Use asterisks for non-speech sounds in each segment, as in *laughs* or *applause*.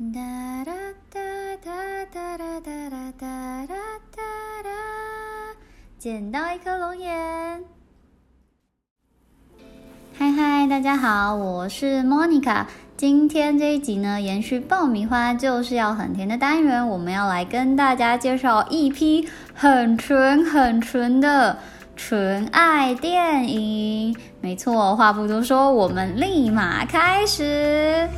哒哒哒哒哒哒哒哒哒哒哒，捡到一颗龙眼。嗨嗨，大家好，我是 Monica。今天这一集呢，延续爆米花就是要很甜的单元，我们要来跟大家介绍一批很纯很纯的纯爱电影。没错，话不多说，我们立马开始。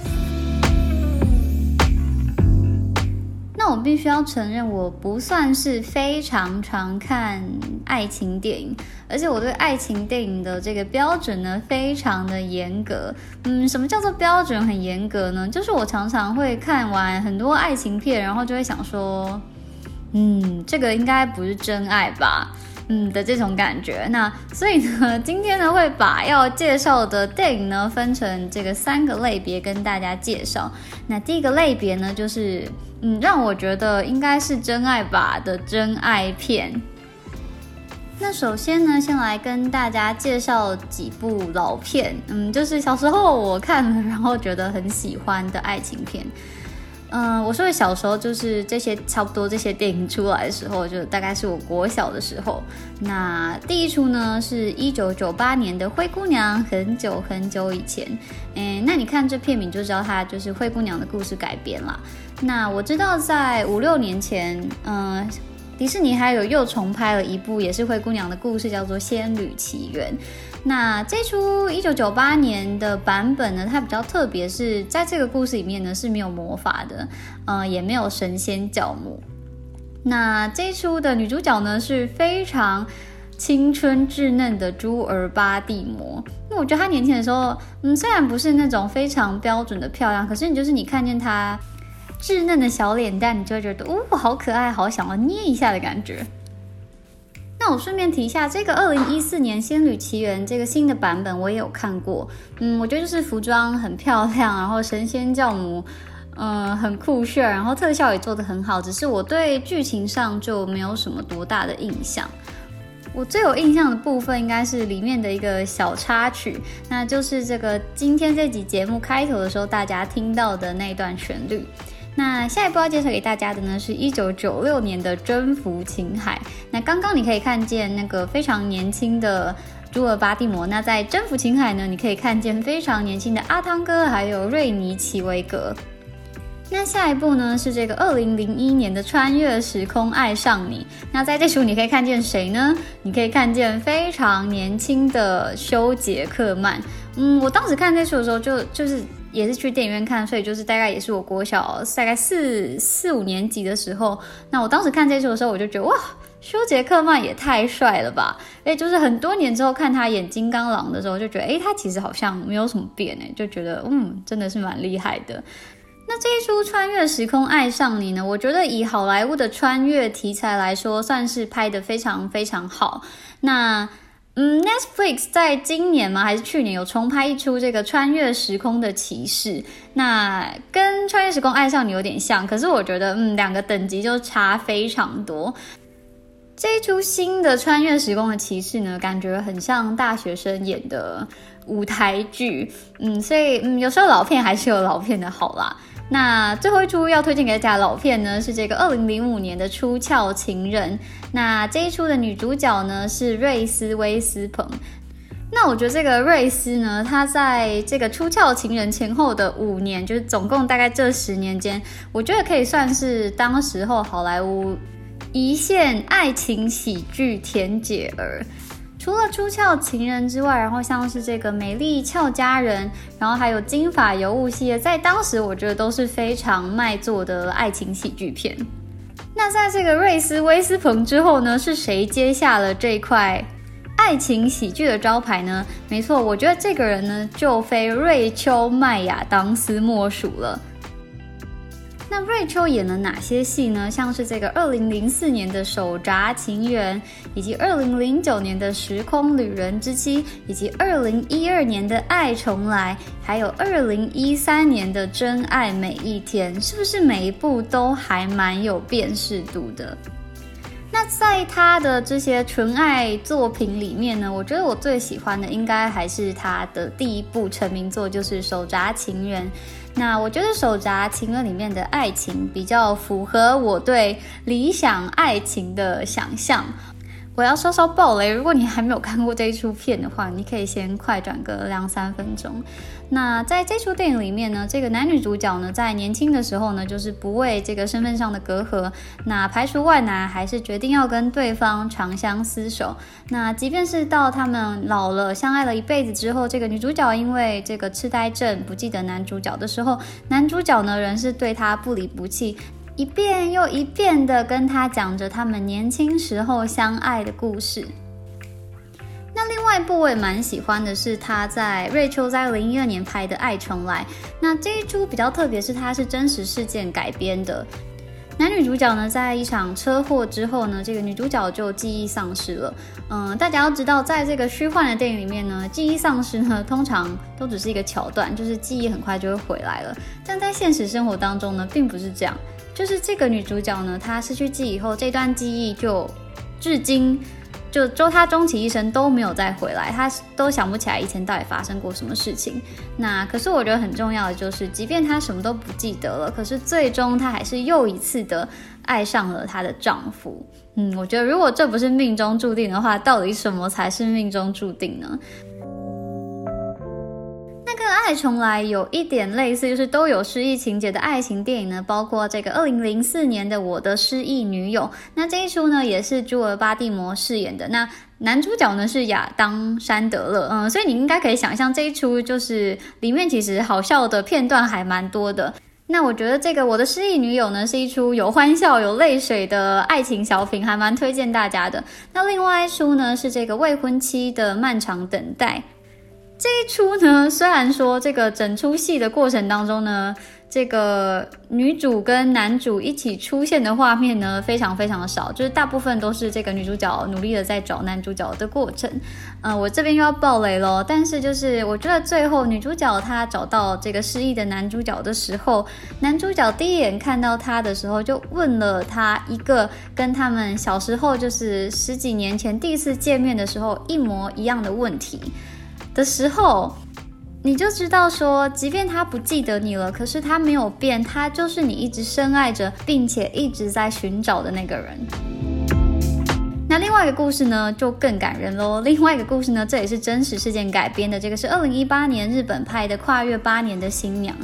我必须要承认，我不算是非常常看爱情电影，而且我对爱情电影的这个标准呢，非常的严格。嗯，什么叫做标准很严格呢？就是我常常会看完很多爱情片，然后就会想说，嗯，这个应该不是真爱吧。嗯的这种感觉，那所以呢，今天呢会把要介绍的电影呢分成这个三个类别跟大家介绍。那第一个类别呢就是，嗯，让我觉得应该是真爱吧的真爱片。那首先呢，先来跟大家介绍几部老片，嗯，就是小时候我看了然后觉得很喜欢的爱情片。嗯，我说的小时候就是这些差不多这些电影出来的时候，就大概是我国小的时候。那第一出呢是一九九八年的《灰姑娘》，很久很久以前。诶，那你看这片名就知道它就是灰姑娘的故事改编啦。那我知道在五六年前，嗯，迪士尼还有又重拍了一部也是灰姑娘的故事，叫做《仙女奇缘》。那这出一九九八年的版本呢，它比较特别，是在这个故事里面呢是没有魔法的，呃，也没有神仙教母。那这出的女主角呢是非常青春稚嫩的朱尔巴蒂摩。那我觉得她年轻的时候，嗯，虽然不是那种非常标准的漂亮，可是你就是你看见她稚嫩的小脸蛋，你就会觉得，哦，好可爱，好想要捏一下的感觉。那我顺便提一下，这个二零一四年《仙女奇缘》这个新的版本我也有看过。嗯，我觉得就是服装很漂亮，然后神仙教母，嗯，很酷炫，然后特效也做得很好。只是我对剧情上就没有什么多大的印象。我最有印象的部分应该是里面的一个小插曲，那就是这个今天这集节目开头的时候大家听到的那段旋律。那下一步要介绍给大家的呢，是一九九六年的《征服情海》。那刚刚你可以看见那个非常年轻的朱尔巴蒂摩，那在《征服情海》呢，你可以看见非常年轻的阿汤哥，还有瑞尼奇维格。那下一步呢，是这个二零零一年的《穿越时空爱上你》。那在这时候你可以看见谁呢？你可以看见非常年轻的休杰克曼。嗯，我当时看这书的时候，就就是。也是去电影院看，所以就是大概也是我国小大概四四五年级的时候。那我当时看这出的时候，我就觉得哇，休杰克曼也太帅了吧！哎，就是很多年之后看他演金刚狼的时候，就觉得哎，他其实好像没有什么变哎，就觉得嗯，真的是蛮厉害的。那这一出《穿越时空爱上你》呢？我觉得以好莱坞的穿越题材来说，算是拍的非常非常好。那嗯，Netflix 在今年吗？还是去年有重拍一出这个穿越时空的骑士？那跟穿越时空爱上你有点像，可是我觉得，嗯，两个等级就差非常多。这一出新的穿越时空的骑士呢，感觉很像大学生演的舞台剧，嗯，所以，嗯，有时候老片还是有老片的好啦。那最后一出要推荐给大家的老片呢，是这个二零零五年的《出窍情人》。那这一出的女主角呢是瑞斯威斯彭。那我觉得这个瑞斯呢，她在这个《出窍情人》前后的五年，就是总共大概这十年间，我觉得可以算是当时候好莱坞一线爱情喜剧甜姐儿。除了出鞘情人之外，然后像是这个美丽俏佳人，然后还有金发尤物系列，在当时我觉得都是非常卖座的爱情喜剧片。那在这个瑞斯威斯彭之后呢，是谁接下了这块爱情喜剧的招牌呢？没错，我觉得这个人呢，就非瑞秋麦亚当斯莫属了。那瑞秋演了哪些戏呢？像是这个二零零四年的《手札情缘》，以及二零零九年的《时空旅人之妻》，以及二零一二年的《爱重来》，还有二零一三年的《真爱每一天》，是不是每一部都还蛮有辨识度的？那在他的这些纯爱作品里面呢，我觉得我最喜欢的应该还是他的第一部成名作，就是《手札情缘》。那我觉得《手札情歌》里面的爱情比较符合我对理想爱情的想象。我要稍稍爆雷，如果你还没有看过这一出片的话，你可以先快转个两三分钟。那在这出电影里面呢，这个男女主角呢，在年轻的时候呢，就是不为这个身份上的隔阂，那排除万难，还是决定要跟对方长相厮守。那即便是到他们老了，相爱了一辈子之后，这个女主角因为这个痴呆症不记得男主角的时候，男主角呢仍是对她不离不弃。一遍又一遍的跟他讲着他们年轻时候相爱的故事。外一部我也蛮喜欢的是他在瑞秋在二零一二年拍的《爱重来》。那这一出比较特别，是它是真实事件改编的。男女主角呢，在一场车祸之后呢，这个女主角就记忆丧失了。嗯，大家要知道，在这个虚幻的电影里面呢，记忆丧失呢，通常都只是一个桥段，就是记忆很快就会回来了。但在现实生活当中呢，并不是这样。就是这个女主角呢，她失去记忆以后，这段记忆就至今就就她终其一生都没有再回来，她都想不起来以前到底发生过什么事情。那可是我觉得很重要的就是，即便她什么都不记得了，可是最终她还是又一次的爱上了她的丈夫。嗯，我觉得如果这不是命中注定的话，到底什么才是命中注定呢？跟《爱重来》有一点类似，就是都有失忆情节的爱情电影呢，包括这个二零零四年的《我的失忆女友》。那这一出呢，也是朱尔巴蒂摩饰演的。那男主角呢是亚当山德勒，嗯，所以你应该可以想象这一出就是里面其实好笑的片段还蛮多的。那我觉得这个《我的失忆女友》呢是一出有欢笑有泪水的爱情小品，还蛮推荐大家的。那另外一出呢是这个未婚妻的漫长等待。这一出呢，虽然说这个整出戏的过程当中呢，这个女主跟男主一起出现的画面呢，非常非常的少，就是大部分都是这个女主角努力的在找男主角的过程。嗯，我这边又要爆雷喽，但是就是我觉得最后女主角她找到这个失忆的男主角的时候，男主角第一眼看到他的时候，就问了他一个跟他们小时候就是十几年前第一次见面的时候一模一样的问题。的时候，你就知道说，即便他不记得你了，可是他没有变，他就是你一直深爱着，并且一直在寻找的那个人。那另外一个故事呢，就更感人喽。另外一个故事呢，这也是真实事件改编的，这个是二零一八年日本拍的《跨越八年的新娘》。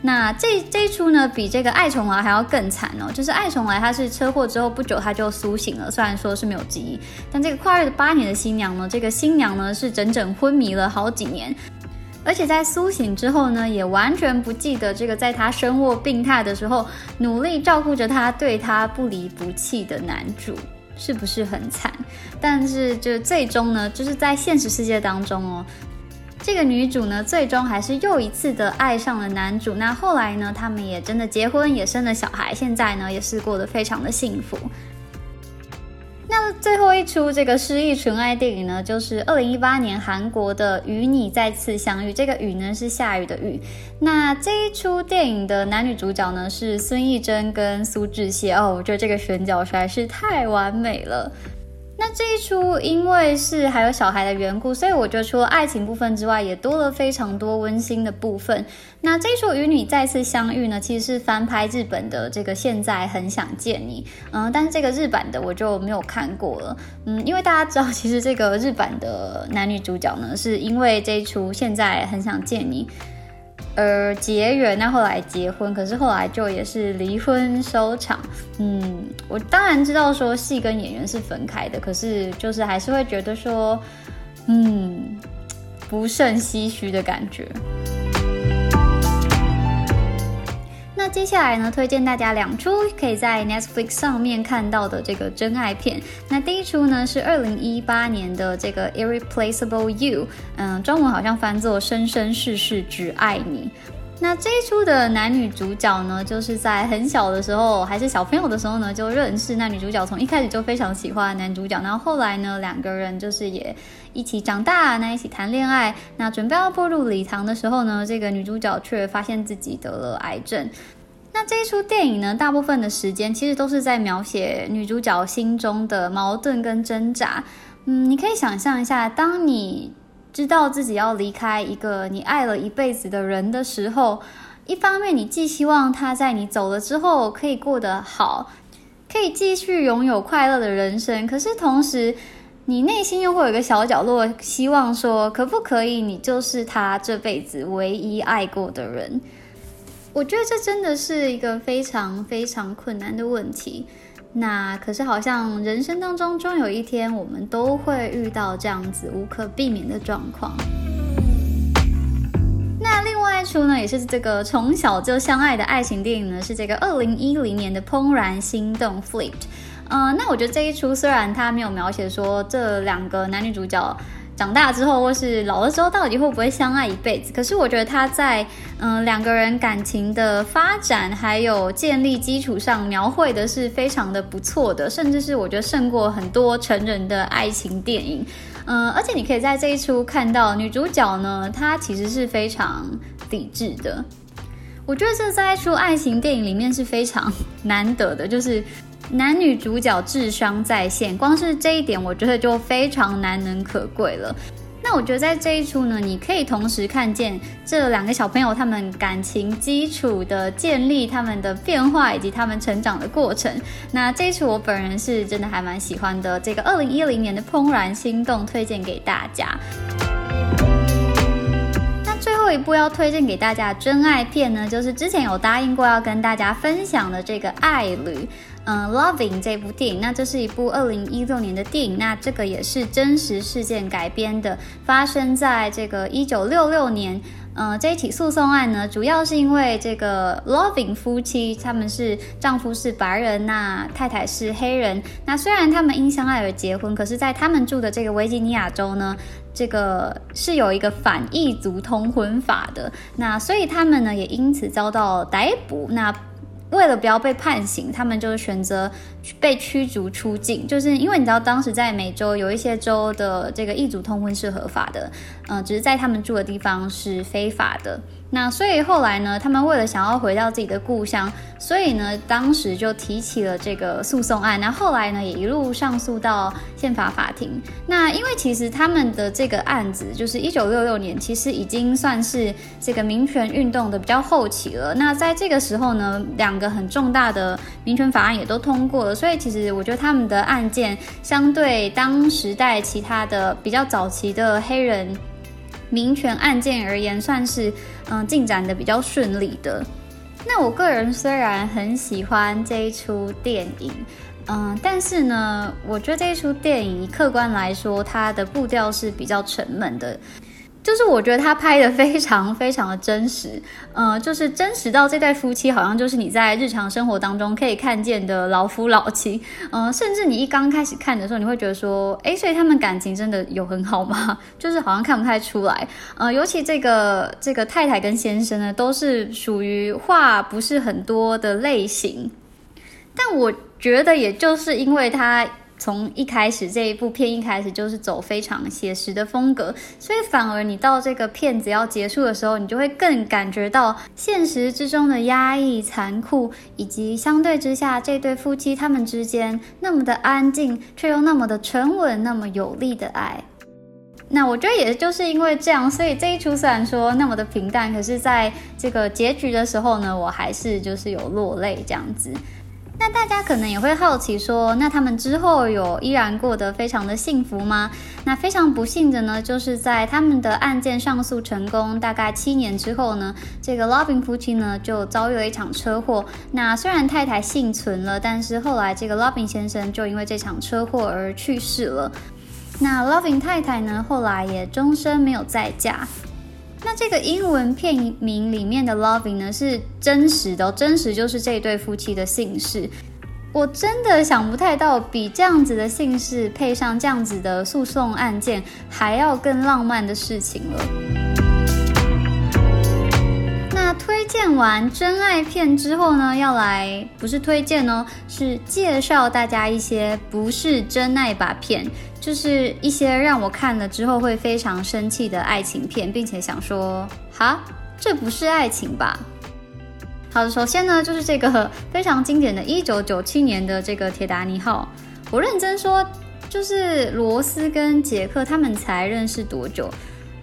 那这这一出呢，比这个爱重来还要更惨哦。就是爱重来，他是车祸之后不久他就苏醒了，虽然说是没有记忆，但这个跨越了八年的新娘呢，这个新娘呢是整整昏迷了好几年，而且在苏醒之后呢，也完全不记得这个在他身卧病榻的时候，努力照顾着他、对他不离不弃的男主，是不是很惨？但是就最终呢，就是在现实世界当中哦。这个女主呢，最终还是又一次的爱上了男主。那后来呢，他们也真的结婚，也生了小孩，现在呢，也是过得非常的幸福。那最后一出这个失忆纯爱电影呢，就是二零一八年韩国的《与你再次相遇》。这个“雨”呢是下雨的“雨”。那这一出电影的男女主角呢是孙艺珍跟苏志燮。哦，我觉得这个选角实在是太完美了。那这一出，因为是还有小孩的缘故，所以我觉得除了爱情部分之外，也多了非常多温馨的部分。那这一出与你再次相遇呢，其实是翻拍日本的这个现在很想见你，嗯，但是这个日版的我就没有看过了，嗯，因为大家知道，其实这个日版的男女主角呢，是因为这一出现在很想见你。呃结缘，那后来结婚，可是后来就也是离婚收场。嗯，我当然知道说戏跟演员是分开的，可是就是还是会觉得说，嗯，不胜唏嘘的感觉。接下来呢，推荐大家两出可以在 Netflix 上面看到的这个真爱片。那第一出呢是二零一八年的这个 Irreplaceable You，嗯，中文好像翻作生生世世只爱你。那这一出的男女主角呢，就是在很小的时候，还是小朋友的时候呢，就认识。那女主角从一开始就非常喜欢男主角，然后后来呢，两个人就是也一起长大，那一起谈恋爱。那准备要步入礼堂的时候呢，这个女主角却发现自己得了癌症。那这一出电影呢，大部分的时间其实都是在描写女主角心中的矛盾跟挣扎。嗯，你可以想象一下，当你知道自己要离开一个你爱了一辈子的人的时候。一方面你既希望他在你走了之后可以过得好，可以继续拥有快乐的人生，可是同时你内心又会有一个小角落，希望说可不可以你就是他这辈子唯一爱过的人。我觉得这真的是一个非常非常困难的问题。那可是好像人生当中终有一天，我们都会遇到这样子无可避免的状况。那另外一出呢，也是这个从小就相爱的爱情电影呢，是这个二零一零年的《怦然心动》（Flipped）。嗯，那我觉得这一出虽然它没有描写说这两个男女主角。长大之后，或是老了之后，到底会不会相爱一辈子？可是我觉得他在嗯两个人感情的发展还有建立基础上，描绘的是非常的不错的，甚至是我觉得胜过很多成人的爱情电影。嗯，而且你可以在这一出看到女主角呢，她其实是非常理智的。我觉得这在一出爱情电影里面是非常难得的，就是。男女主角智商在线，光是这一点，我觉得就非常难能可贵了。那我觉得在这一出呢，你可以同时看见这两个小朋友他们感情基础的建立、他们的变化以及他们成长的过程。那这一出我本人是真的还蛮喜欢的。这个二零一零年的《怦然心动》推荐给大家。那最后一部要推荐给大家的真爱片呢，就是之前有答应过要跟大家分享的这个《爱侣》。嗯，Loving 这部电影，那这是一部二零一六年的电影，那这个也是真实事件改编的，发生在这个一九六六年。嗯，这一起诉讼案呢，主要是因为这个 Loving 夫妻，他们是丈夫是白人，那太太是黑人。那虽然他们因相爱而结婚，可是，在他们住的这个维吉尼亚州呢，这个是有一个反异族通婚法的。那所以他们呢，也因此遭到逮捕。那为了不要被判刑，他们就选择被驱逐出境，就是因为你知道，当时在美洲有一些州的这个异族通婚是合法的，嗯，只是在他们住的地方是非法的。那所以后来呢，他们为了想要回到自己的故乡，所以呢，当时就提起了这个诉讼案。那后来呢，也一路上诉到宪法法庭。那因为其实他们的这个案子，就是一九六六年，其实已经算是这个民权运动的比较后期了。那在这个时候呢，两个很重大的民权法案也都通过了，所以其实我觉得他们的案件相对当时代其他的比较早期的黑人。民权案件而言，算是嗯进展的比较顺利的。那我个人虽然很喜欢这一出电影，嗯，但是呢，我觉得这一出电影客观来说，它的步调是比较沉闷的。就是我觉得他拍的非常非常的真实，*laughs* 呃，就是真实到这对夫妻好像就是你在日常生活当中可以看见的老夫老妻，*laughs* 呃，甚至你一刚开始看的时候，你会觉得说，哎，所以他们感情真的有很好吗？*laughs* 就是好像看不太出来，呃，尤其这个这个太太跟先生呢，都是属于话不是很多的类型，但我觉得也就是因为他。从一开始这一部片一开始就是走非常写实的风格，所以反而你到这个片子要结束的时候，你就会更感觉到现实之中的压抑、残酷，以及相对之下这对夫妻他们之间那么的安静，却又那么的沉稳、那么有力的爱。那我觉得也就是因为这样，所以这一出虽然说那么的平淡，可是在这个结局的时候呢，我还是就是有落泪这样子。那大家可能也会好奇说，那他们之后有依然过得非常的幸福吗？那非常不幸的呢，就是在他们的案件上诉成功大概七年之后呢，这个 Loving 夫妻呢就遭遇了一场车祸。那虽然太太幸存了，但是后来这个 Loving 先生就因为这场车祸而去世了。那 Loving 太太呢，后来也终身没有再嫁。那这个英文片名里面的 loving 呢是真实的，真实就是这对夫妻的姓氏。我真的想不太到比这样子的姓氏配上这样子的诉讼案件还要更浪漫的事情了。推荐完真爱片之后呢，要来不是推荐哦，是介绍大家一些不是真爱吧片。就是一些让我看了之后会非常生气的爱情片，并且想说，哈，这不是爱情吧？好，首先呢，就是这个非常经典的1997年的这个《铁达尼号》。我认真说，就是罗斯跟杰克他们才认识多久？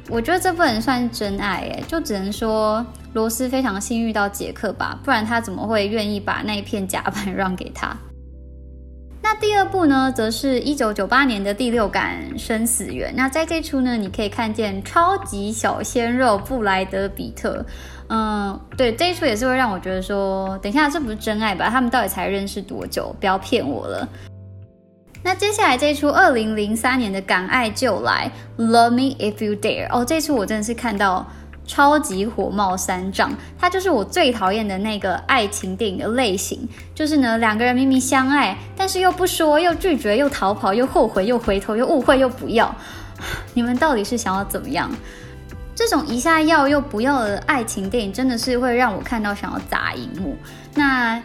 我觉得这不能算真爱，哎，就只能说罗斯非常幸运到杰克吧，不然他怎么会愿意把那一片甲板 *laughs* 让给他？那第二部呢，则是一九九八年的第六感生死缘。那在这出呢，你可以看见超级小鲜肉布莱德比特。嗯，对，这一出也是会让我觉得说，等一下这不是真爱吧？他们到底才认识多久？不要骗我了。那接下来这一出二零零三年的《敢爱就来》，Love Me If You Dare。哦，这一出我真的是看到。超级火冒三丈，它就是我最讨厌的那个爱情电影的类型。就是呢，两个人明明相爱，但是又不说，又拒绝，又逃跑，又后悔，又回头，又误会，又不要。*laughs* 你们到底是想要怎么样？这种一下要又不要的爱情电影，真的是会让我看到想要砸荧幕。那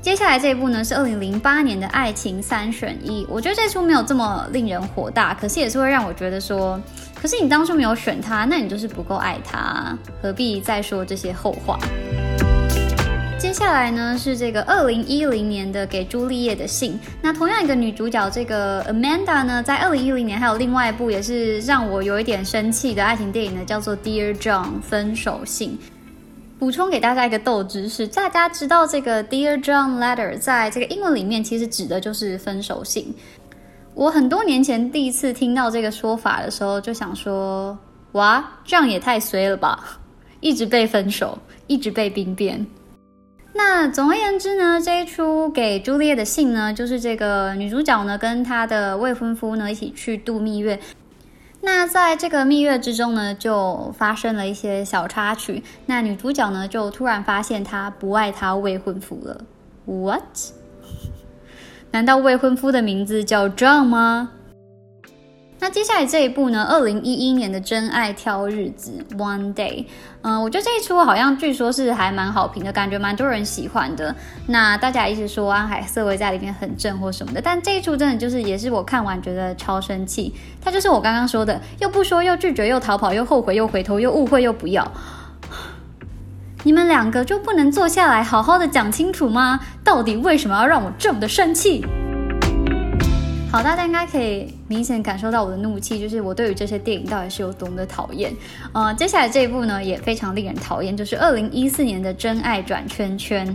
接下来这一部呢，是二零零八年的《爱情三选一》。我觉得这出没有这么令人火大，可是也是会让我觉得说。可是你当初没有选他，那你就是不够爱他，何必再说这些后话？接下来呢是这个二零一零年的《给朱丽叶的信》，那同样一个女主角这个 Amanda 呢，在二零一零年还有另外一部也是让我有一点生气的爱情电影呢，叫做《Dear John》分手信。补充给大家一个豆知识，大家知道这个 Dear John Letter 在这个英文里面其实指的就是分手信。我很多年前第一次听到这个说法的时候，就想说：哇，这样也太衰了吧！*laughs* 一直被分手，一直被兵变。那总而言之呢，这一出给朱丽叶的信呢，就是这个女主角呢跟她的未婚夫呢一起去度蜜月。那在这个蜜月之中呢，就发生了一些小插曲。那女主角呢就突然发现她不爱她未婚夫了。What？难道未婚夫的名字叫 John 吗？那接下来这一部呢？二零一一年的《真爱挑日子》One Day，嗯，我觉得这一出好像据说是还蛮好评的，感觉蛮多人喜欢的。那大家一直说安海瑟薇在里面很正或什么的，但这一出真的就是也是我看完觉得超生气。他就是我刚刚说的，又不说，又拒绝，又逃跑，又后悔，又回头，又误会，又不要。你们两个就不能坐下来好好的讲清楚吗？到底为什么要让我这么的生气？好，大家应该可以明显感受到我的怒气，就是我对于这些电影到底是有多么的讨厌。呃，接下来这一部呢也非常令人讨厌，就是二零一四年的《真爱转圈圈》。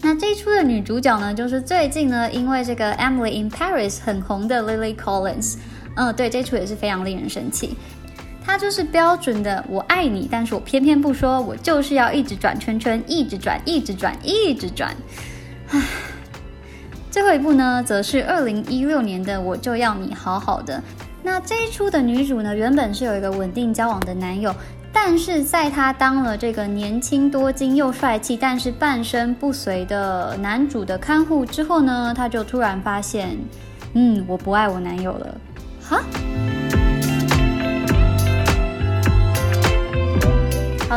那这一出的女主角呢，就是最近呢因为这个《Emily in Paris》很红的 Lily Collins。嗯，对，这出也是非常令人生气。他就是标准的我爱你，但是我偏偏不说，我就是要一直转圈圈，一直转，一直转，一直转。唉，最后一部呢，则是二零一六年的我就要你好好的。那这一出的女主呢，原本是有一个稳定交往的男友，但是在她当了这个年轻多金又帅气，但是半身不遂的男主的看护之后呢，她就突然发现，嗯，我不爱我男友了。哈？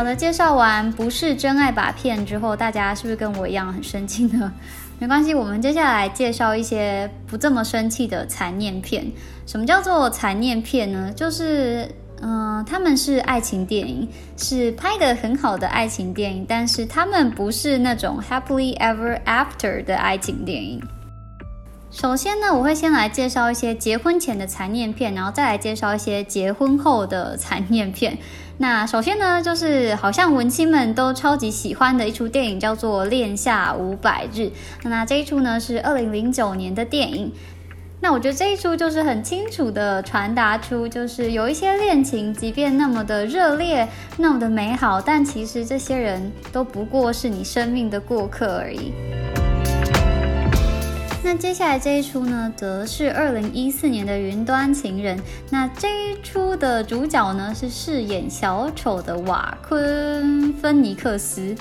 好的，介绍完不是真爱把片之后，大家是不是跟我一样很生气呢？没关系，我们接下来介绍一些不这么生气的残念片。什么叫做残念片呢？就是，嗯，他们是爱情电影，是拍的很好的爱情电影，但是他们不是那种 happily ever after 的爱情电影。首先呢，我会先来介绍一些结婚前的残念片，然后再来介绍一些结婚后的残念片。那首先呢，就是好像文青们都超级喜欢的一出电影，叫做《恋夏五百日》。那这一出呢是二零零九年的电影。那我觉得这一出就是很清楚的传达出，就是有一些恋情，即便那么的热烈，那么的美好，但其实这些人都不过是你生命的过客而已。那接下来这一出呢，则是二零一四年的《云端情人》。那这一出的主角呢，是饰演小丑的瓦昆·芬尼克斯。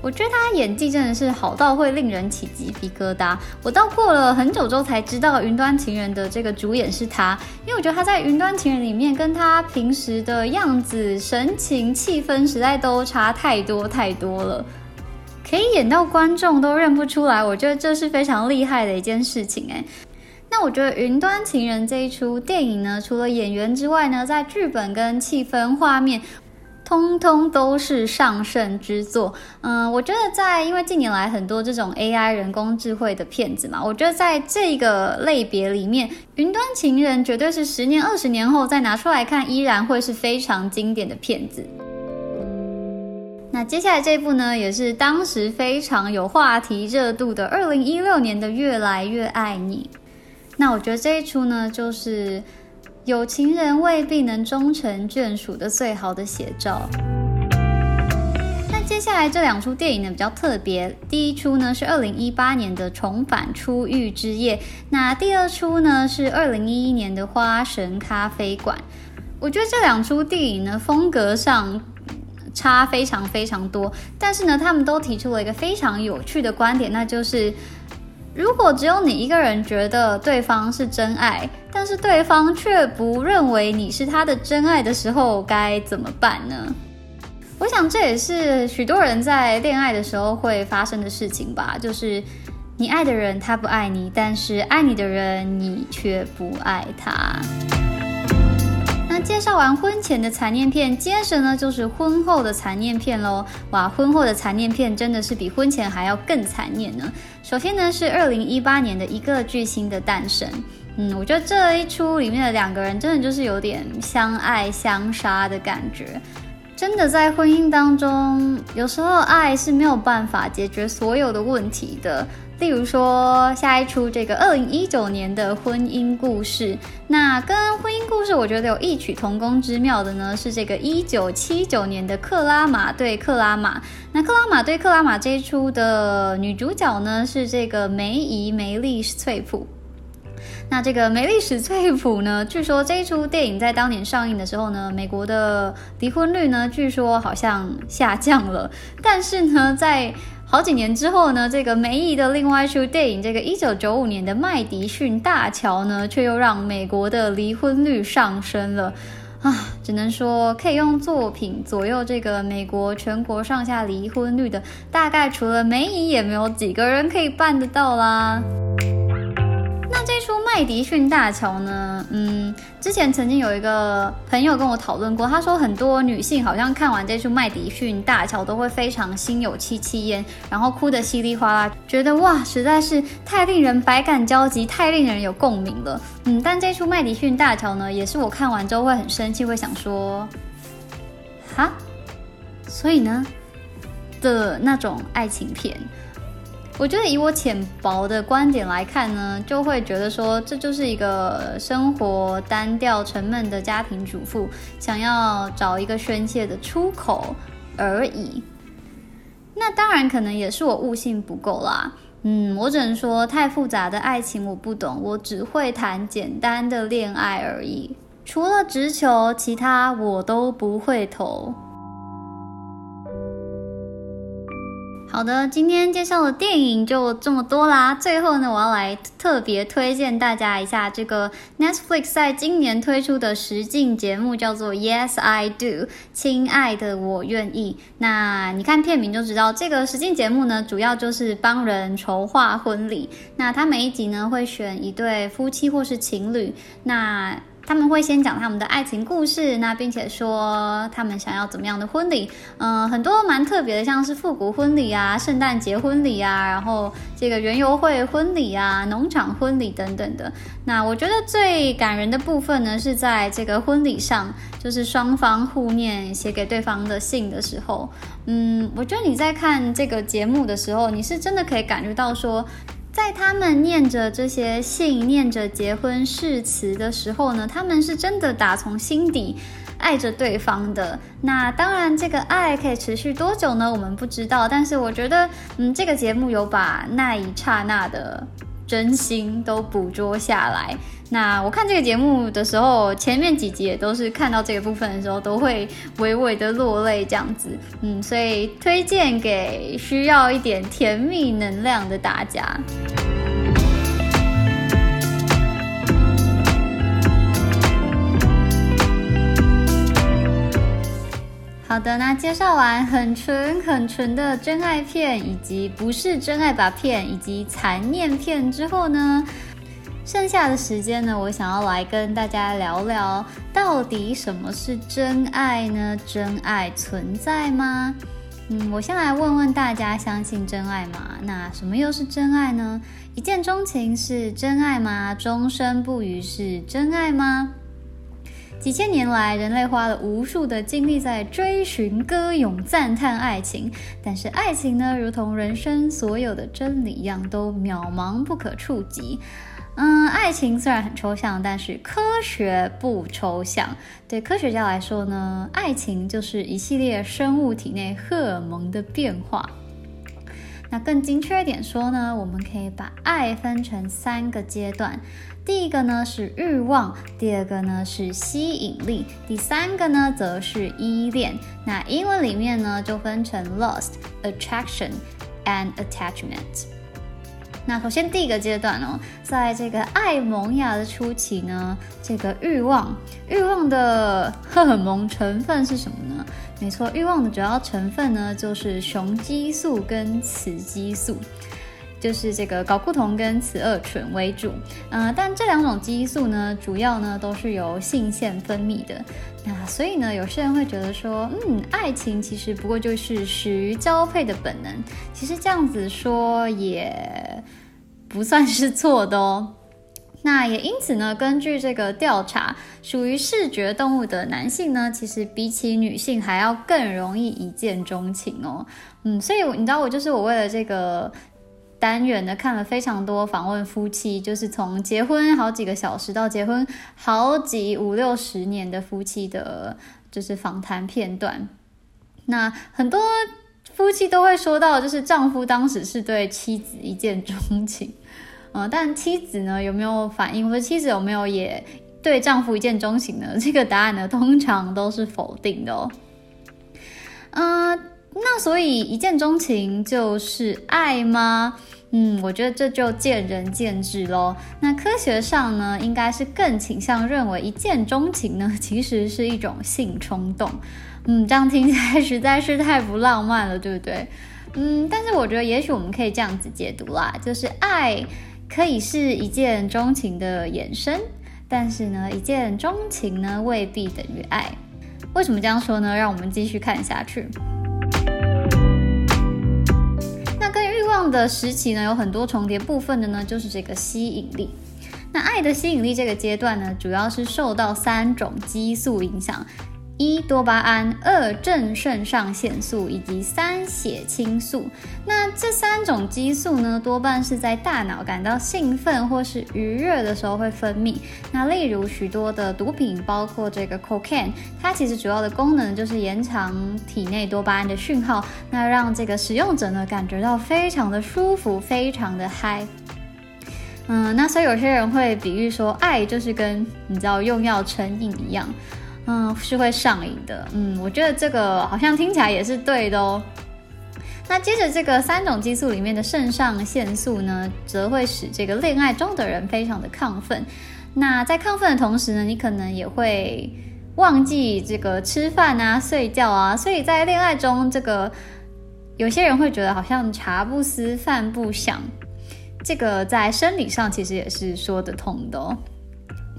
我觉得他演技真的是好到会令人起鸡皮疙瘩。我到过了很久之后才知道，《云端情人》的这个主演是他，因为我觉得他在《云端情人》里面跟他平时的样子、神情、气氛实在都差太多太多了。可以演到观众都认不出来，我觉得这是非常厉害的一件事情哎。那我觉得《云端情人》这一出电影呢，除了演员之外呢，在剧本跟气氛、画面，通通都是上乘之作。嗯，我觉得在因为近年来很多这种 AI 人工智慧的片子嘛，我觉得在这个类别里面，《云端情人》绝对是十年、二十年后再拿出来看，依然会是非常经典的片子。那接下来这部呢，也是当时非常有话题热度的二零一六年的《越来越爱你》。那我觉得这一出呢，就是有情人未必能终成眷属的最好的写照。那接下来这两出电影呢比较特别，第一出呢是二零一八年的《重返初遇之夜》，那第二出呢是二零一一年的《花神咖啡馆》。我觉得这两出电影呢风格上差非常非常多，但是呢他们都提出了一个非常有趣的观点，那就是。如果只有你一个人觉得对方是真爱，但是对方却不认为你是他的真爱的时候，该怎么办呢？我想这也是许多人在恋爱的时候会发生的事情吧。就是你爱的人他不爱你，但是爱你的人你却不爱他。介绍完婚前的残念片，接着呢就是婚后的残念片喽。哇，婚后的残念片真的是比婚前还要更残念呢。首先呢是二零一八年的一个巨星的诞生。嗯，我觉得这一出里面的两个人真的就是有点相爱相杀的感觉。真的在婚姻当中，有时候爱是没有办法解决所有的问题的。例如说，下一出这个二零一九年的婚姻故事，那跟婚姻故事我觉得有异曲同工之妙的呢，是这个一九七九年的克拉玛对克拉玛。那克拉玛对克拉玛这一出的女主角呢，是这个梅姨梅丽史翠普。那这个梅丽史翠普呢，据说这一出电影在当年上映的时候呢，美国的离婚率呢，据说好像下降了，但是呢，在好几年之后呢，这个梅姨的另外一出电影，这个一九九五年的《麦迪逊大桥》呢，却又让美国的离婚率上升了啊！只能说可以用作品左右这个美国全国上下离婚率的，大概除了梅姨，也没有几个人可以办得到啦。这出麦迪逊大桥呢，嗯，之前曾经有一个朋友跟我讨论过，他说很多女性好像看完这出麦迪逊大桥都会非常心有戚戚焉，然后哭得稀里哗啦，觉得哇，实在是太令人百感交集，太令人有共鸣了。嗯，但这出麦迪逊大桥呢，也是我看完之后会很生气，会想说，哈，所以呢的那种爱情片。我觉得以我浅薄的观点来看呢，就会觉得说这就是一个生活单调沉闷的家庭主妇想要找一个宣泄的出口而已。那当然可能也是我悟性不够啦。嗯，我只能说太复杂的爱情我不懂，我只会谈简单的恋爱而已。除了直球，其他我都不会投。好的，今天介绍的电影就这么多啦。最后呢，我要来特别推荐大家一下这个 Netflix 在今年推出的实境节目，叫做 Yes I Do，亲爱的我愿意。那你看片名就知道，这个实境节目呢，主要就是帮人筹划婚礼。那它每一集呢，会选一对夫妻或是情侣，那。他们会先讲他们的爱情故事，那并且说他们想要怎么样的婚礼，嗯，很多蛮特别的，像是复古婚礼啊、圣诞节婚礼啊，然后这个园游会婚礼啊、农场婚礼等等的。那我觉得最感人的部分呢，是在这个婚礼上，就是双方互念写给对方的信的时候，嗯，我觉得你在看这个节目的时候，你是真的可以感觉到说。在他们念着这些信、念着结婚誓词的时候呢，他们是真的打从心底爱着对方的。那当然，这个爱可以持续多久呢？我们不知道。但是我觉得，嗯，这个节目有把那一刹那的真心都捕捉下来。那我看这个节目的时候，前面几集也都是看到这个部分的时候，都会微微的落泪这样子。嗯，所以推荐给需要一点甜蜜能量的大家。好的，那介绍完很纯很纯的真爱片，以及不是真爱吧片，以及残念片之后呢？剩下的时间呢，我想要来跟大家聊聊，到底什么是真爱呢？真爱存在吗？嗯，我先来问问大家，相信真爱吗？那什么又是真爱呢？一见钟情是真爱吗？终身不渝是真爱吗？几千年来，人类花了无数的精力在追寻、歌咏、赞叹爱情，但是爱情呢，如同人生所有的真理一样，都渺茫不可触及。嗯，爱情虽然很抽象，但是科学不抽象。对科学家来说呢，爱情就是一系列生物体内荷尔蒙的变化。那更精确一点说呢，我们可以把爱分成三个阶段。第一个呢是欲望，第二个呢是吸引力，第三个呢则是依恋。那英文里面呢就分成 lust、attraction and attachment。那首先第一个阶段哦，在这个爱萌芽的初期呢，这个欲望，欲望的荷尔蒙成分是什么呢？没错，欲望的主要成分呢就是雄激素跟雌激素。就是这个睾固酮跟雌二醇为主，嗯，但这两种激素呢，主要呢都是由性腺分泌的。那所以呢，有些人会觉得说，嗯，爱情其实不过就是始于交配的本能。其实这样子说也不算是错的哦。那也因此呢，根据这个调查，属于视觉动物的男性呢，其实比起女性还要更容易一见钟情哦。嗯，所以你知道，我就是我为了这个。单元的看了非常多访问夫妻，就是从结婚好几个小时到结婚好几五六十年的夫妻的，就是访谈片段。那很多夫妻都会说到，就是丈夫当时是对妻子一见钟情，嗯，但妻子呢有没有反应，或者妻子有没有也对丈夫一见钟情呢？这个答案呢通常都是否定的哦。嗯。那所以一见钟情就是爱吗？嗯，我觉得这就见仁见智喽。那科学上呢，应该是更倾向认为一见钟情呢，*laughs* 其实是一种性冲动。嗯，这样听起来实在是太不浪漫了，对不对？嗯，但是我觉得也许我们可以这样子解读啦，就是爱可以是一见钟情的衍生，但是呢，一见钟情呢未必等于爱。为什么这样说呢？让我们继续看下去。的时期呢，有很多重叠部分的呢，就是这个吸引力。那爱的吸引力这个阶段呢，主要是受到三种激素影响。一多巴胺，二正肾上腺素，以及三血清素。那这三种激素呢，多半是在大脑感到兴奋或是愉悦的时候会分泌。那例如许多的毒品，包括这个 cocaine，它其实主要的功能就是延长体内多巴胺的讯号，那让这个使用者呢感觉到非常的舒服，非常的嗨。嗯，那所以有些人会比喻说，爱就是跟你知道用药成瘾一样。嗯，是会上瘾的。嗯，我觉得这个好像听起来也是对的哦。那接着这个三种激素里面的肾上腺素呢，则会使这个恋爱中的人非常的亢奋。那在亢奋的同时呢，你可能也会忘记这个吃饭啊、睡觉啊。所以在恋爱中，这个有些人会觉得好像茶不思饭不想。这个在生理上其实也是说得通的哦。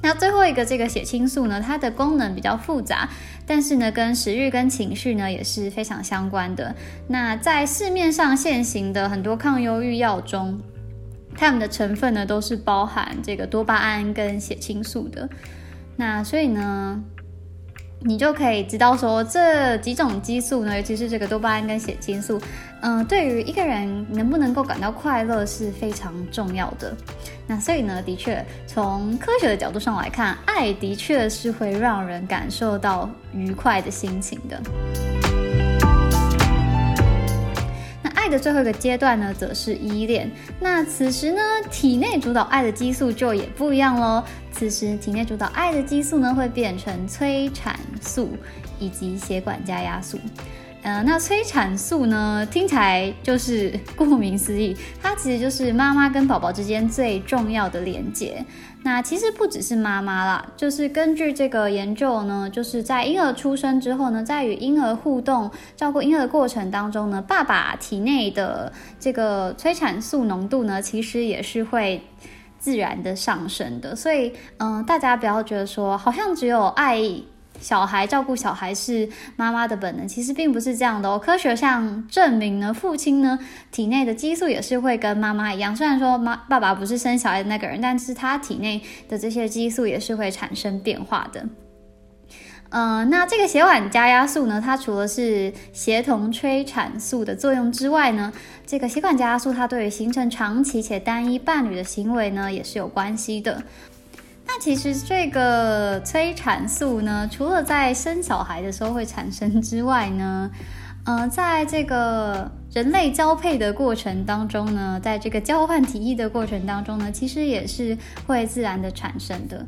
那最后一个这个血清素呢，它的功能比较复杂，但是呢，跟食欲跟情绪呢也是非常相关的。那在市面上现行的很多抗忧郁药中，它们的成分呢都是包含这个多巴胺跟血清素的。那所以呢。你就可以知道说这几种激素呢，尤其是这个多巴胺跟血清素，嗯，对于一个人能不能够感到快乐是非常重要的。那所以呢，的确从科学的角度上来看，爱的确是会让人感受到愉快的心情的。的最后一个阶段呢，则是依恋。那此时呢，体内主导爱的激素就也不一样喽。此时体内主导爱的激素呢，会变成催产素以及血管加压素。呃，那催产素呢，听起来就是顾名思义，它其实就是妈妈跟宝宝之间最重要的连接。那其实不只是妈妈啦，就是根据这个研究呢，就是在婴儿出生之后呢，在与婴儿互动、照顾婴儿的过程当中呢，爸爸体内的这个催产素浓度呢，其实也是会自然的上升的。所以，嗯，大家不要觉得说，好像只有爱。小孩照顾小孩是妈妈的本能，其实并不是这样的哦。科学上证明呢，父亲呢体内的激素也是会跟妈妈一样。虽然说妈爸爸不是生小孩的那个人，但是他体内的这些激素也是会产生变化的。呃，那这个血管加压素呢，它除了是协同催产素的作用之外呢，这个血管加压素它对于形成长期且单一伴侣的行为呢，也是有关系的。那其实这个催产素呢，除了在生小孩的时候会产生之外呢，呃，在这个人类交配的过程当中呢，在这个交换体液的过程当中呢，其实也是会自然的产生的。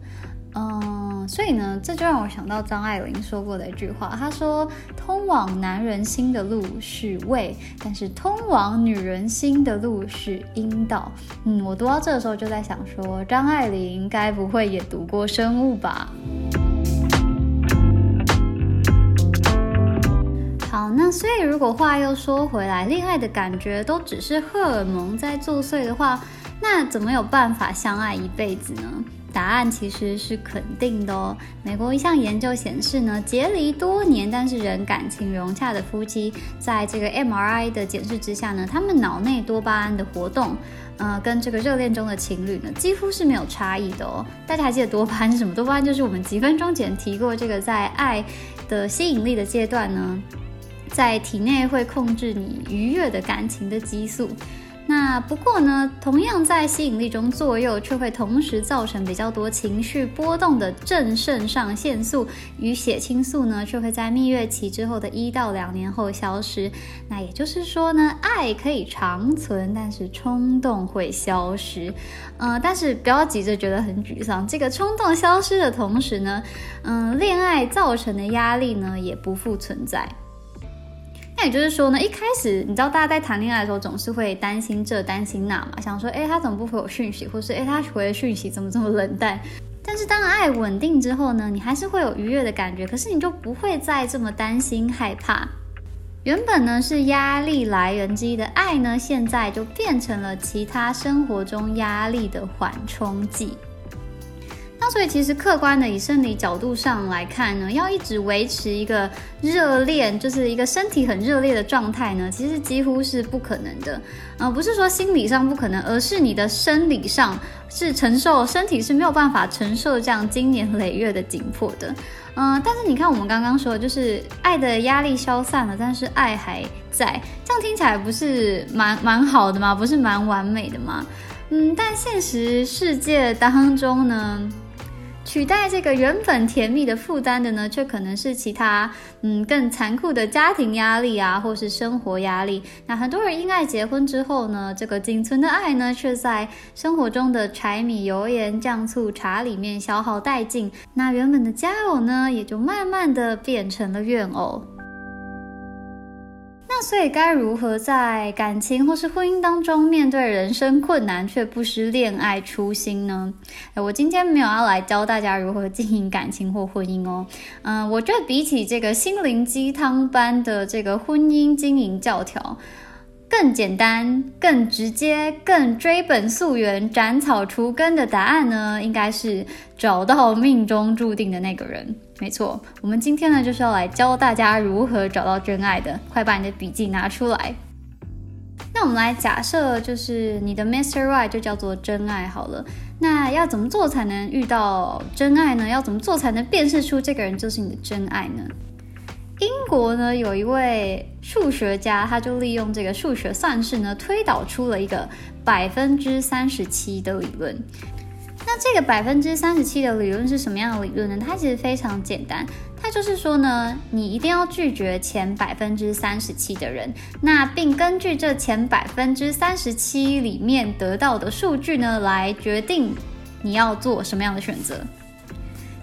嗯，所以呢，这就让我想到张爱玲说过的一句话，她说：“通往男人心的路是胃，但是通往女人心的路是阴道。”嗯，我读到这的时候就在想说，张爱玲该不会也读过生物吧？好，那所以如果话又说回来，恋爱的感觉都只是荷尔蒙在作祟的话，那怎么有办法相爱一辈子呢？答案其实是肯定的哦。美国一项研究显示呢，结离多年但是仍感情融洽的夫妻，在这个 MRI 的检视之下呢，他们脑内多巴胺的活动，呃，跟这个热恋中的情侣呢，几乎是没有差异的哦。大家还记得多巴胺是什么？多巴胺就是我们几分钟前提过，这个在爱的吸引力的阶段呢，在体内会控制你愉悦的感情的激素。那不过呢，同样在吸引力中作用，却会同时造成比较多情绪波动的正肾上腺素与血清素呢，却会在蜜月期之后的一到两年后消失。那也就是说呢，爱可以长存，但是冲动会消失。呃，但是不要急着觉得很沮丧，这个冲动消失的同时呢，嗯，恋爱造成的压力呢，也不复存在。那也就是说呢，一开始你知道大家在谈恋爱的时候总是会担心这担心那嘛，想说，哎，他怎么不回我讯息，或是哎，他回的讯息怎么这么冷淡？但是当爱稳定之后呢，你还是会有愉悦的感觉，可是你就不会再这么担心害怕。原本呢是压力来源之一的爱呢，现在就变成了其他生活中压力的缓冲剂。那所以其实客观的以生理角度上来看呢，要一直维持一个热恋，就是一个身体很热烈的状态呢，其实几乎是不可能的。呃，不是说心理上不可能，而是你的生理上是承受，身体是没有办法承受这样经年累月的紧迫的。嗯，但是你看我们刚刚说，就是爱的压力消散了，但是爱还在，这样听起来不是蛮蛮好的吗？不是蛮完美的吗？嗯，但现实世界当中呢？取代这个原本甜蜜的负担的呢，却可能是其他嗯更残酷的家庭压力啊，或是生活压力。那很多人因爱结婚之后呢，这个仅存的爱呢，却在生活中的柴米油盐酱醋茶里面消耗殆尽。那原本的家偶呢，也就慢慢的变成了怨偶。那所以该如何在感情或是婚姻当中面对人生困难却不失恋爱初心呢？我今天没有要来教大家如何经营感情或婚姻哦。嗯，我觉得比起这个心灵鸡汤般的这个婚姻经营教条。更简单、更直接、更追本溯源、斩草除根的答案呢，应该是找到命中注定的那个人。没错，我们今天呢就是要来教大家如何找到真爱的。快把你的笔记拿出来。那我们来假设，就是你的 Mr. Right 就叫做真爱好了。那要怎么做才能遇到真爱呢？要怎么做才能辨识出这个人就是你的真爱呢？英国呢有一位数学家，他就利用这个数学算式呢，推导出了一个百分之三十七的理论。那这个百分之三十七的理论是什么样的理论呢？它其实非常简单，它就是说呢，你一定要拒绝前百分之三十七的人，那并根据这前百分之三十七里面得到的数据呢，来决定你要做什么样的选择。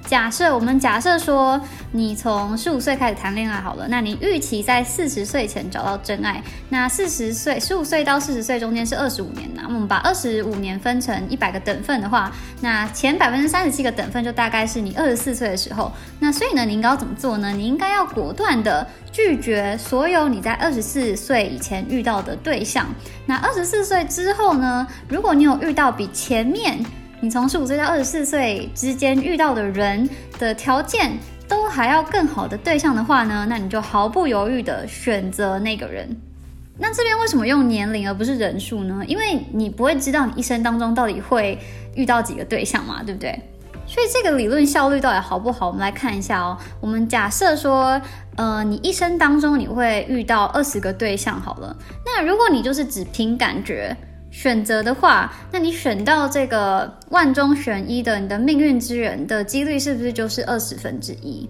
假设我们假设说，你从十五岁开始谈恋爱好了，那你预期在四十岁前找到真爱。那四十岁，十五岁到四十岁中间是二十五年呢？我们把二十五年分成一百个等份的话，那前百分之三十七个等份就大概是你二十四岁的时候。那所以呢，你应该要怎么做呢？你应该要果断的拒绝所有你在二十四岁以前遇到的对象。那二十四岁之后呢？如果你有遇到比前面你从十五岁到二十四岁之间遇到的人的条件都还要更好的对象的话呢，那你就毫不犹豫的选择那个人。那这边为什么用年龄而不是人数呢？因为你不会知道你一生当中到底会遇到几个对象嘛，对不对？所以这个理论效率到底好不好？我们来看一下哦。我们假设说，呃，你一生当中你会遇到二十个对象好了。那如果你就是只凭感觉选择的话，那你选到这个万中选一的你的命运之人的几率是不是就是二十分之一？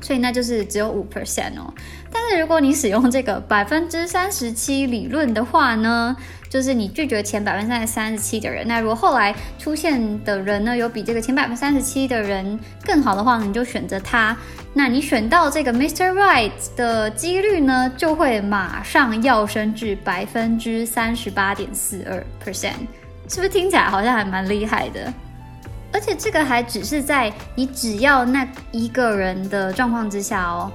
所以那就是只有五 percent 哦。但是如果你使用这个百分之三十七理论的话呢，就是你拒绝前百分之三十七的人。那如果后来出现的人呢，有比这个前百分之三十七的人更好的话，你就选择他。那你选到这个 Mr. Right 的几率呢，就会马上跃升至百分之三十八点四二 percent。是不是听起来好像还蛮厉害的？而且这个还只是在你只要那一个人的状况之下哦，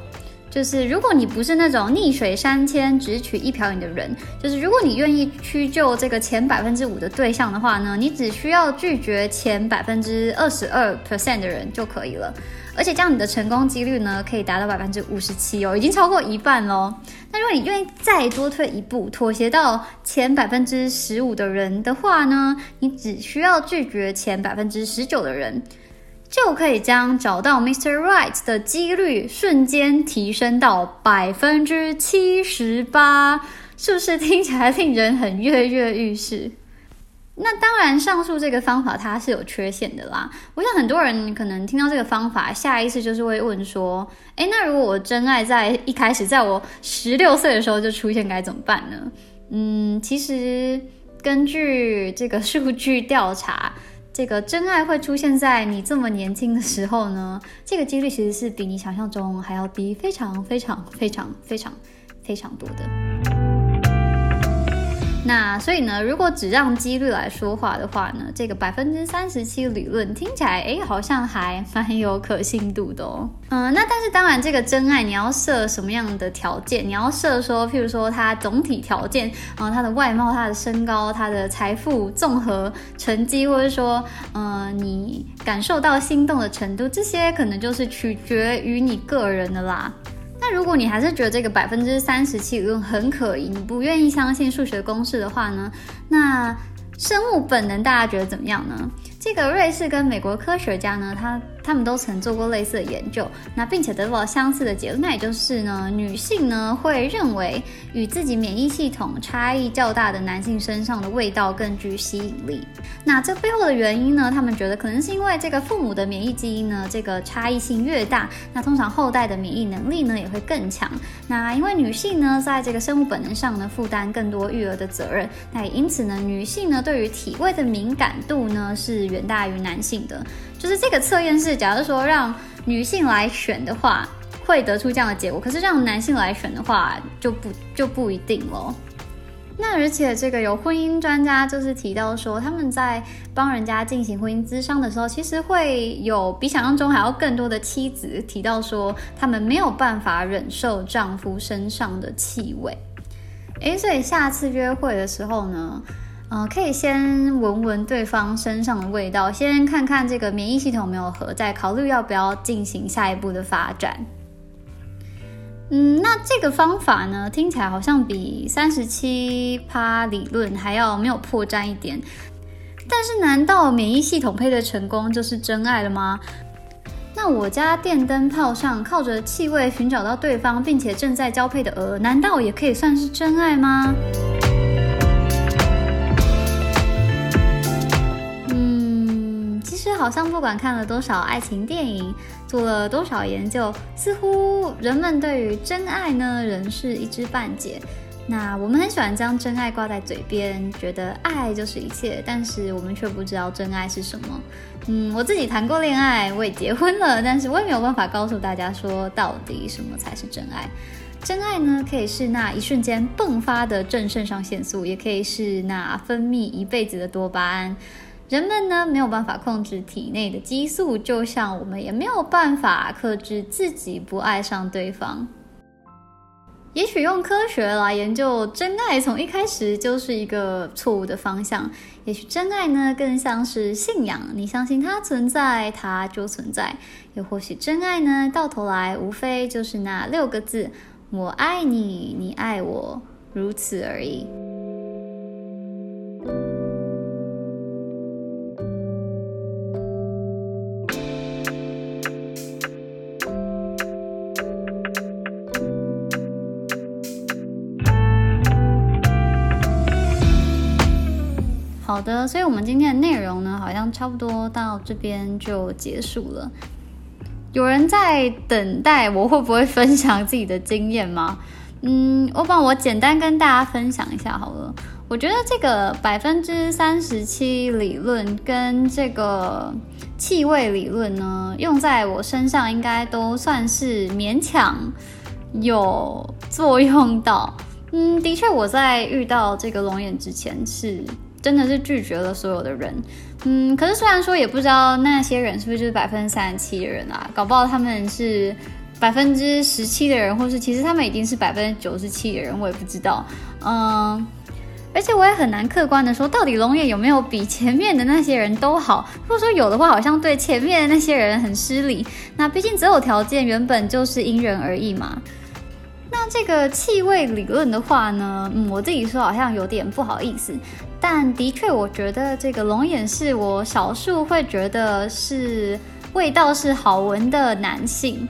就是如果你不是那种逆水三千只取一瓢饮的人，就是如果你愿意屈就这个前百分之五的对象的话呢，你只需要拒绝前百分之二十二 percent 的人就可以了。而且这样你的成功几率呢，可以达到百分之五十七哦，已经超过一半喽。那如果你愿意再多退一步，妥协到前百分之十五的人的话呢，你只需要拒绝前百分之十九的人，就可以将找到 Mr. Right 的几率瞬间提升到百分之七十八，是不是听起来令人很跃跃欲试？那当然，上述这个方法它是有缺陷的啦。我想很多人可能听到这个方法，下意识就是会问说：“诶，那如果我真爱在一开始，在我十六岁的时候就出现，该怎么办呢？”嗯，其实根据这个数据调查，这个真爱会出现在你这么年轻的时候呢，这个几率其实是比你想象中还要低，非常非常非常非常非常多的。那所以呢，如果只让几率来说话的话呢，这个百分之三十七理论听起来，哎，好像还蛮有可信度的哦。*laughs* 嗯，那但是当然，这个真爱你要设什么样的条件？你要设说，譬如说他总体条件，然后，他的外貌、他的身高、他的财富综合成绩，或者说，嗯，你感受到心动的程度，这些可能就是取决于你个人的啦。那如果你还是觉得这个百分之三十七理论很可疑，你不愿意相信数学公式的话呢？那生物本能大家觉得怎么样呢？这个瑞士跟美国科学家呢，他。他们都曾做过类似的研究，那并且得到相似的结论，那也就是呢，女性呢会认为与自己免疫系统差异较大的男性身上的味道更具吸引力。那这背后的原因呢，他们觉得可能是因为这个父母的免疫基因呢，这个差异性越大，那通常后代的免疫能力呢也会更强。那因为女性呢，在这个生物本能上呢负担更多育儿的责任，那也因此呢，女性呢对于体味的敏感度呢是远大于男性的。就是这个测验是，假如说让女性来选的话，会得出这样的结果；可是让男性来选的话，就不就不一定了。那而且这个有婚姻专家就是提到说，他们在帮人家进行婚姻咨商的时候，其实会有比想象中还要更多的妻子提到说，他们没有办法忍受丈夫身上的气味。诶，所以下次约会的时候呢？嗯，可以先闻闻对方身上的味道，先看看这个免疫系统没有合，再考虑要不要进行下一步的发展。嗯，那这个方法呢，听起来好像比三十七趴理论还要没有破绽一点。但是，难道免疫系统配对成功就是真爱了吗？那我家电灯泡上靠着气味寻找到对方，并且正在交配的鹅，难道也可以算是真爱吗？好像不管看了多少爱情电影，做了多少研究，似乎人们对于真爱呢仍是一知半解。那我们很喜欢将真爱挂在嘴边，觉得爱就是一切，但是我们却不知道真爱是什么。嗯，我自己谈过恋爱，我也结婚了，但是我也没有办法告诉大家说到底什么才是真爱。真爱呢，可以是那一瞬间迸发的正肾上腺素，也可以是那分泌一辈子的多巴胺。人们呢没有办法控制体内的激素，就像我们也没有办法克制自己不爱上对方。也许用科学来研究真爱，从一开始就是一个错误的方向。也许真爱呢更像是信仰，你相信它存在，它就存在。又或许真爱呢，到头来无非就是那六个字：我爱你，你爱我，如此而已。的，所以我们今天的内容呢，好像差不多到这边就结束了。有人在等待我会不会分享自己的经验吗？嗯，我帮我简单跟大家分享一下好了。我觉得这个百分之三十七理论跟这个气味理论呢，用在我身上应该都算是勉强有作用到。嗯，的确，我在遇到这个龙眼之前是真的是拒绝了所有的人。嗯，可是虽然说也不知道那些人是不是就是百分之三十七的人啊，搞不好他们是百分之十七的人，或是其实他们已经是百分之九十七的人，我也不知道。嗯，而且我也很难客观的说，到底龙眼有没有比前面的那些人都好？如果说有的话，好像对前面的那些人很失礼。那毕竟择偶条件原本就是因人而异嘛。那这个气味理论的话呢，嗯，我自己说好像有点不好意思，但的确，我觉得这个龙眼是我少数会觉得是味道是好闻的男性。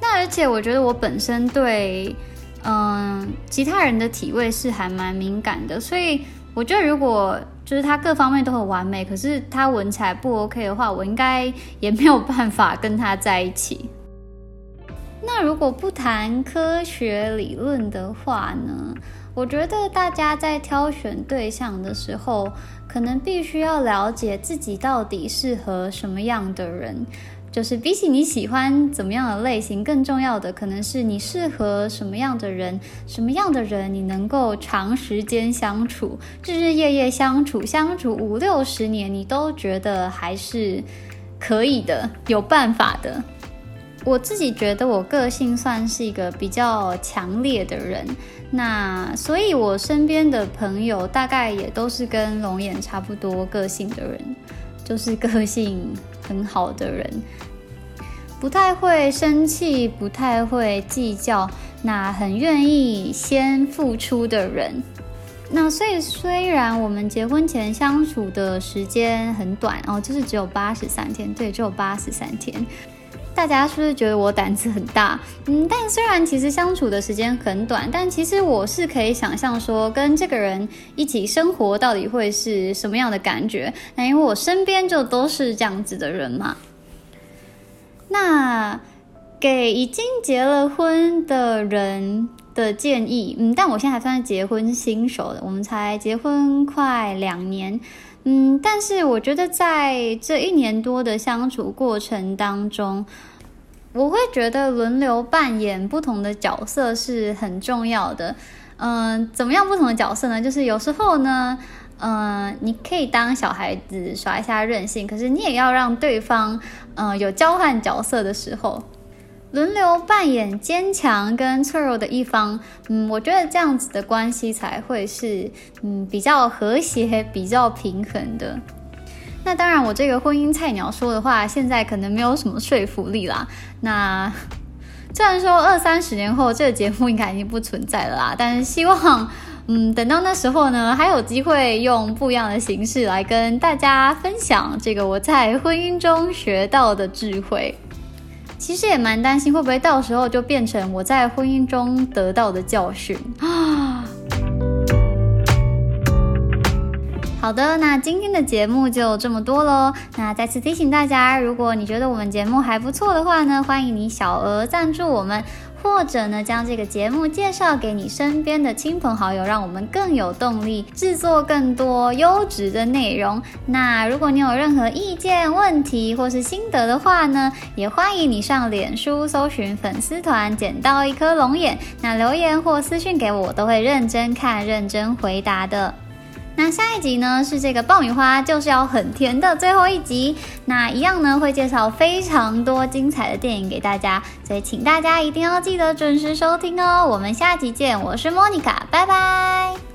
那而且我觉得我本身对嗯其他人的体味是还蛮敏感的，所以我觉得如果就是他各方面都很完美，可是他闻起来不 OK 的话，我应该也没有办法跟他在一起。那如果不谈科学理论的话呢？我觉得大家在挑选对象的时候，可能必须要了解自己到底适合什么样的人。就是比起你喜欢怎么样的类型，更重要的可能是你适合什么样的人，什么样的人你能够长时间相处，日日夜夜相处，相处五六十年，你都觉得还是可以的，有办法的。我自己觉得我个性算是一个比较强烈的人，那所以我身边的朋友大概也都是跟龙眼差不多个性的人，就是个性很好的人，不太会生气，不太会计较，那很愿意先付出的人。那所以虽然我们结婚前相处的时间很短哦，就是只有八十三天，对，只有八十三天。大家是不是觉得我胆子很大？嗯，但虽然其实相处的时间很短，但其实我是可以想象说，跟这个人一起生活到底会是什么样的感觉。那因为我身边就都是这样子的人嘛。那给已经结了婚的人的建议，嗯，但我现在还算是结婚新手的，我们才结婚快两年。嗯，但是我觉得在这一年多的相处过程当中，我会觉得轮流扮演不同的角色是很重要的。嗯，怎么样不同的角色呢？就是有时候呢，嗯，你可以当小孩子耍一下任性，可是你也要让对方，嗯，有交换角色的时候。轮流扮演坚强跟脆弱的一方，嗯，我觉得这样子的关系才会是，嗯，比较和谐、比较平衡的。那当然，我这个婚姻菜鸟说的话，现在可能没有什么说服力啦。那 *laughs* 虽然说二三十年后这个节目应该已经不存在了啦，但是希望，嗯，等到那时候呢，还有机会用不一样的形式来跟大家分享这个我在婚姻中学到的智慧。其实也蛮担心，会不会到时候就变成我在婚姻中得到的教训啊？*gasps* 好的，那今天的节目就这么多喽。那再次提醒大家，如果你觉得我们节目还不错的话呢，欢迎你小额赞助我们。或者呢，将这个节目介绍给你身边的亲朋好友，让我们更有动力制作更多优质的内容。那如果你有任何意见、问题或是心得的话呢，也欢迎你上脸书搜寻粉丝团“捡到一颗龙眼”，那留言或私讯给我，我都会认真看、认真回答的。那下一集呢是这个爆米花就是要很甜的最后一集，那一样呢会介绍非常多精彩的电影给大家，所以请大家一定要记得准时收听哦。我们下集见，我是莫妮卡，拜拜。